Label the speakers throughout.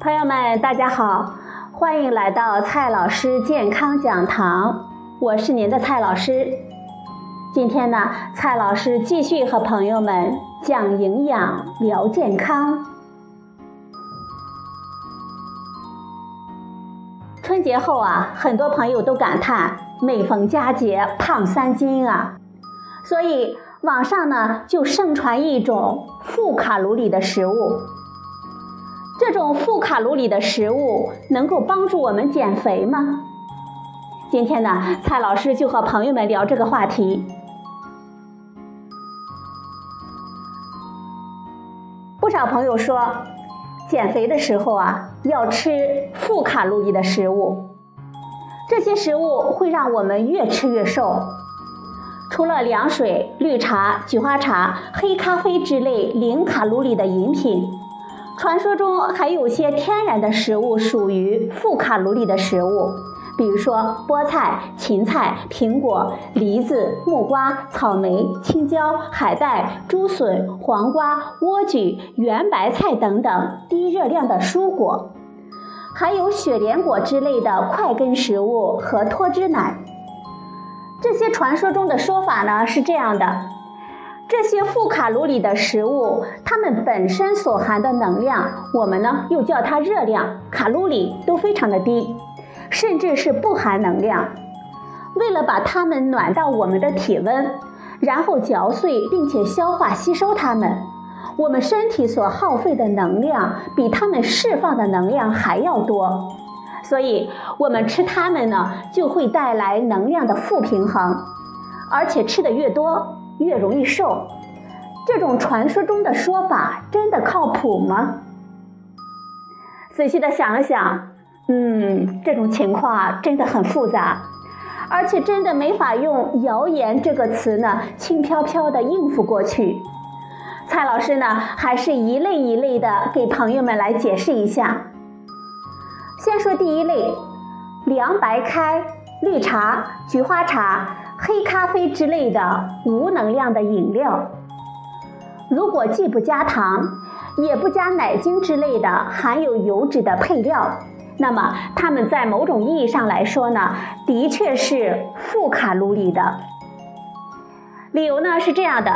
Speaker 1: 朋友们大家好，欢迎来到蔡老师健康讲堂，我是您的蔡老师。今天呢，蔡老师继续和朋友们讲营养、聊健康。春节后啊，很多朋友都感叹每逢佳节胖三斤啊，所以网上呢就盛传一种负卡路里的食物。这种负卡路里的食物能够帮助我们减肥吗？今天呢，蔡老师就和朋友们聊这个话题。不少朋友说，减肥的时候啊，要吃负卡路里的食物，这些食物会让我们越吃越瘦。除了凉水、绿茶、菊花茶、黑咖啡之类零卡路里的饮品。传说中还有些天然的食物属于负卡路里的食物，比如说菠菜、芹菜、苹果、梨子、木瓜、草莓、青椒、海带、竹笋、黄瓜、莴苣、圆白菜等等低热量的蔬果，还有雪莲果之类的块根食物和脱脂奶。这些传说中的说法呢是这样的。这些负卡路里的食物，它们本身所含的能量，我们呢又叫它热量，卡路里都非常的低，甚至是不含能量。为了把它们暖到我们的体温，然后嚼碎并且消化吸收它们，我们身体所耗费的能量比它们释放的能量还要多，所以我们吃它们呢，就会带来能量的负平衡，而且吃的越多。越容易瘦，这种传说中的说法真的靠谱吗？仔细的想了想，嗯，这种情况啊真的很复杂，而且真的没法用“谣言”这个词呢轻飘飘的应付过去。蔡老师呢还是一类一类的给朋友们来解释一下。先说第一类，凉白开、绿茶、菊花茶。黑咖啡之类的无能量的饮料，如果既不加糖，也不加奶精之类的含有油脂的配料，那么它们在某种意义上来说呢，的确是负卡路里的。理由呢是这样的：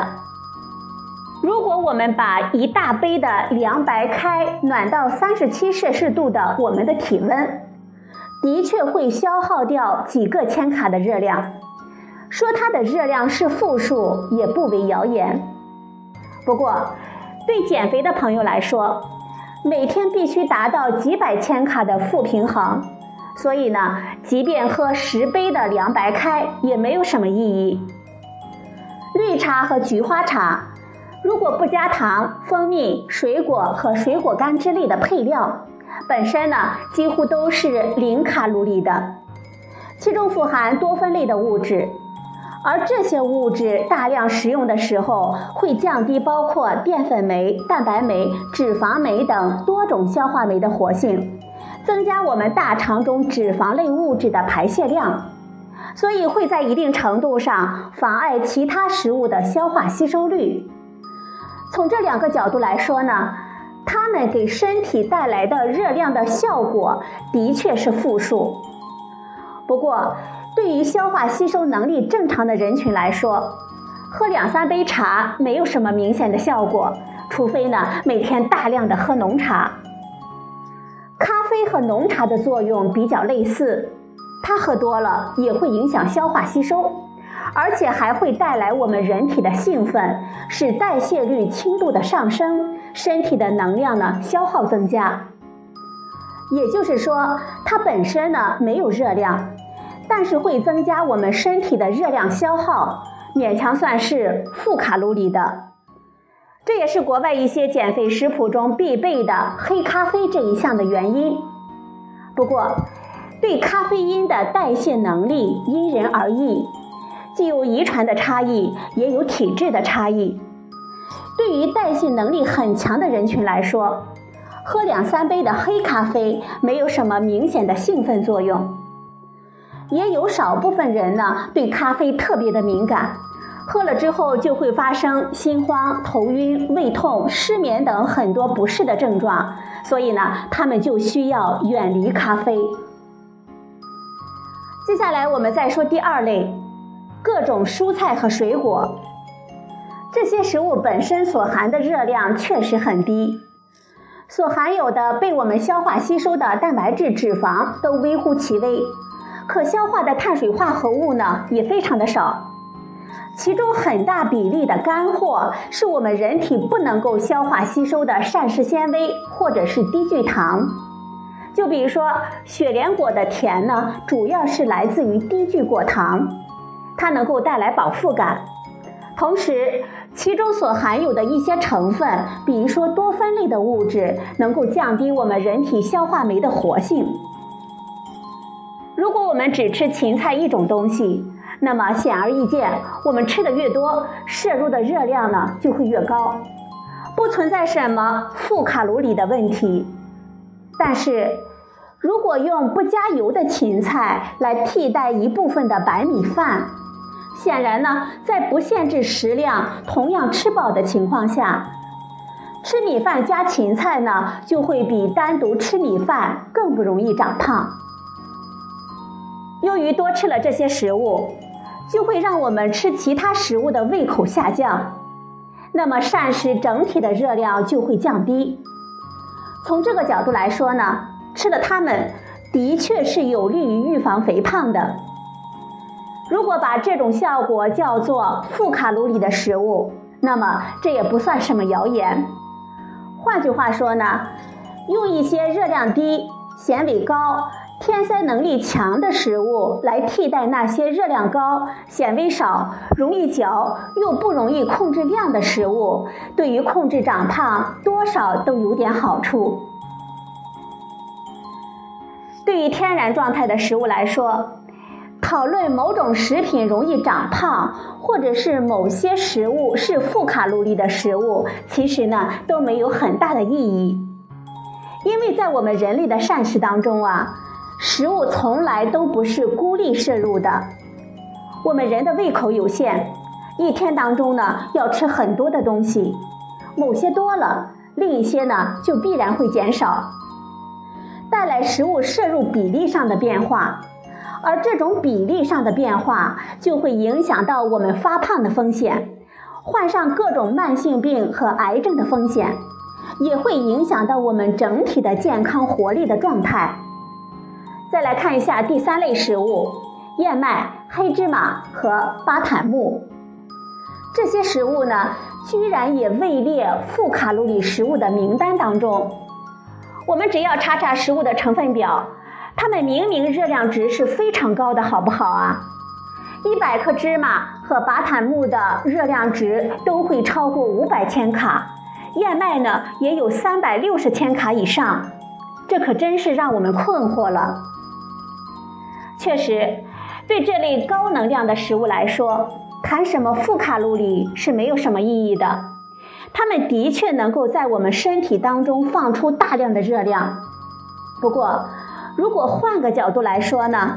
Speaker 1: 如果我们把一大杯的凉白开暖到三十七摄氏度的我们的体温，的确会消耗掉几个千卡的热量。说它的热量是负数也不为谣言。不过，对减肥的朋友来说，每天必须达到几百千卡的负平衡，所以呢，即便喝十杯的凉白开也没有什么意义。绿茶和菊花茶，如果不加糖、蜂蜜、水果和水果干之类的配料，本身呢几乎都是零卡路里的，其中富含多酚类的物质。而这些物质大量食用的时候，会降低包括淀粉酶、蛋白酶、脂肪酶等多种消化酶的活性，增加我们大肠中脂肪类物质的排泄量，所以会在一定程度上妨碍其他食物的消化吸收率。从这两个角度来说呢，它们给身体带来的热量的效果的确是负数。不过，对于消化吸收能力正常的人群来说，喝两三杯茶没有什么明显的效果，除非呢每天大量的喝浓茶。咖啡和浓茶的作用比较类似，它喝多了也会影响消化吸收，而且还会带来我们人体的兴奋，使代谢率轻度的上升，身体的能量呢消耗增加。也就是说，它本身呢没有热量。但是会增加我们身体的热量消耗，勉强算是负卡路里的。这也是国外一些减肥食谱中必备的黑咖啡这一项的原因。不过，对咖啡因的代谢能力因人而异，既有遗传的差异，也有体质的差异。对于代谢能力很强的人群来说，喝两三杯的黑咖啡没有什么明显的兴奋作用。也有少部分人呢，对咖啡特别的敏感，喝了之后就会发生心慌、头晕、胃痛、失眠等很多不适的症状，所以呢，他们就需要远离咖啡。接下来我们再说第二类，各种蔬菜和水果。这些食物本身所含的热量确实很低，所含有的被我们消化吸收的蛋白质、脂肪都微乎其微，可消化的碳水化合物呢也非常的少。其中很大比例的干货是我们人体不能够消化吸收的膳食纤维或者是低聚糖。就比如说雪莲果的甜呢，主要是来自于低聚果糖，它能够带来饱腹感。同时，其中所含有的一些成分，比如说多酚类的物质，能够降低我们人体消化酶的活性。如果我们只吃芹菜一种东西，那么显而易见，我们吃的越多，摄入的热量呢就会越高，不存在什么负卡路里的问题。但是，如果用不加油的芹菜来替代一部分的白米饭，显然呢，在不限制食量、同样吃饱的情况下，吃米饭加芹菜呢，就会比单独吃米饭更不容易长胖。由于多吃了这些食物，就会让我们吃其他食物的胃口下降，那么膳食整体的热量就会降低。从这个角度来说呢，吃了它们的确是有利于预防肥胖的。如果把这种效果叫做负卡路里的食物，那么这也不算什么谣言。换句话说呢，用一些热量低、纤维高、填塞能力强的食物来替代那些热量高、纤维少、容易嚼又不容易控制量的食物，对于控制长胖多少都有点好处。对于天然状态的食物来说，讨论某种食品容易长胖，或者是某些食物是负卡路里的食物，其实呢都没有很大的意义，因为在我们人类的膳食当中啊，食物从来都不是孤立摄入的。我们人的胃口有限，一天当中呢要吃很多的东西，某些多了，另一些呢就必然会减少，带来食物摄入比例上的变化。而这种比例上的变化，就会影响到我们发胖的风险，患上各种慢性病和癌症的风险，也会影响到我们整体的健康活力的状态。再来看一下第三类食物：燕麦、黑芝麻和巴坦木。这些食物呢，居然也位列负卡路里食物的名单当中。我们只要查查食物的成分表。它们明明热量值是非常高的，好不好啊？一百克芝麻和巴坦木的热量值都会超过五百千卡，燕麦呢也有三百六十千卡以上，这可真是让我们困惑了。确实，对这类高能量的食物来说，谈什么负卡路里是没有什么意义的。它们的确能够在我们身体当中放出大量的热量，不过。如果换个角度来说呢，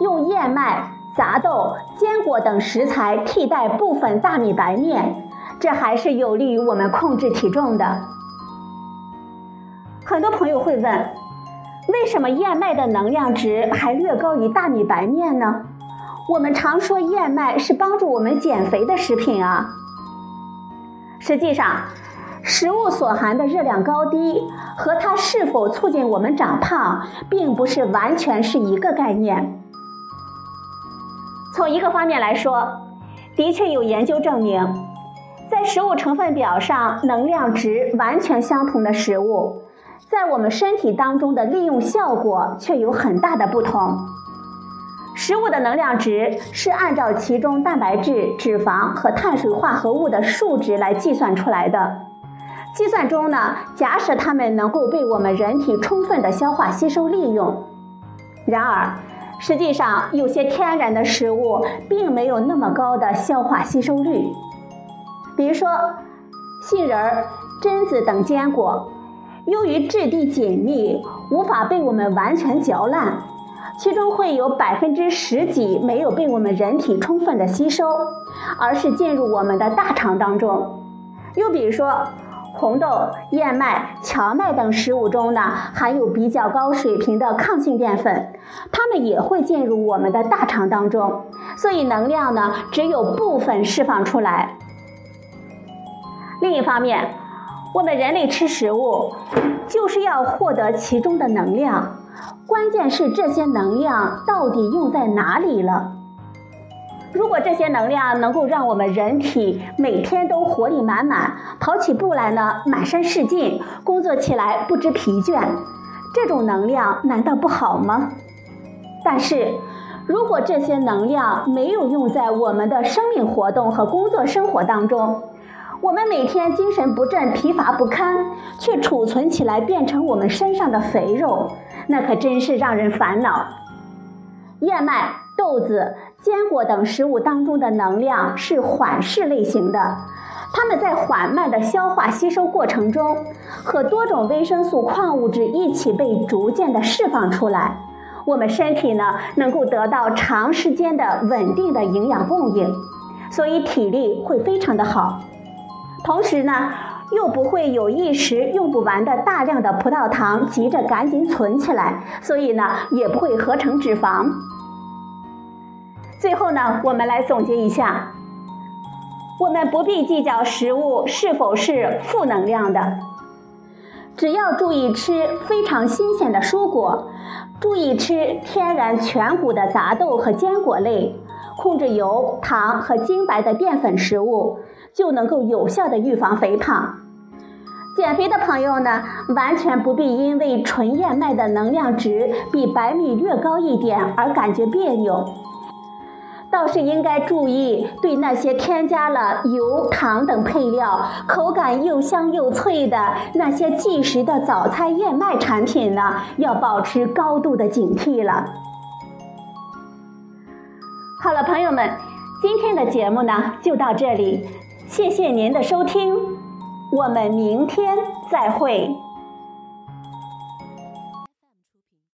Speaker 1: 用燕麦、杂豆、坚果等食材替代部分大米白面，这还是有利于我们控制体重的。很多朋友会问，为什么燕麦的能量值还略高于大米白面呢？我们常说燕麦是帮助我们减肥的食品啊，实际上。食物所含的热量高低和它是否促进我们长胖，并不是完全是一个概念。从一个方面来说，的确有研究证明，在食物成分表上能量值完全相同的食物，在我们身体当中的利用效果却有很大的不同。食物的能量值是按照其中蛋白质、脂肪和碳水化合物的数值来计算出来的。计算中呢，假使它们能够被我们人体充分的消化吸收利用。然而，实际上有些天然的食物并没有那么高的消化吸收率。比如说，杏仁、榛子等坚果，由于质地紧密，无法被我们完全嚼烂，其中会有百分之十几没有被我们人体充分的吸收，而是进入我们的大肠当中。又比如说，红豆、燕麦、荞麦等食物中呢，含有比较高水平的抗性淀粉，它们也会进入我们的大肠当中，所以能量呢只有部分释放出来。另一方面，我们人类吃食物就是要获得其中的能量，关键是这些能量到底用在哪里了。如果这些能量能够让我们人体每天都活力满满，跑起步来呢满身是劲，工作起来不知疲倦，这种能量难道不好吗？但是，如果这些能量没有用在我们的生命活动和工作生活当中，我们每天精神不振、疲乏不堪，却储存起来变成我们身上的肥肉，那可真是让人烦恼。燕麦。豆子、坚果等食物当中的能量是缓释类型的，它们在缓慢的消化吸收过程中，和多种维生素、矿物质一起被逐渐的释放出来，我们身体呢能够得到长时间的稳定的营养供应，所以体力会非常的好。同时呢，又不会有一时用不完的大量的葡萄糖急着赶紧存起来，所以呢也不会合成脂肪。最后呢，我们来总结一下：我们不必计较食物是否是负能量的，只要注意吃非常新鲜的蔬果，注意吃天然全谷的杂豆和坚果类，控制油、糖和精白的淀粉食物，就能够有效的预防肥胖。减肥的朋友呢，完全不必因为纯燕麦的能量值比白米略高一点而感觉别扭。倒是应该注意，对那些添加了油、糖等配料、口感又香又脆的那些即食的早餐燕麦产品呢，要保持高度的警惕了。好了，朋友们，今天的节目呢就到这里，谢谢您的收听，我们明天再会。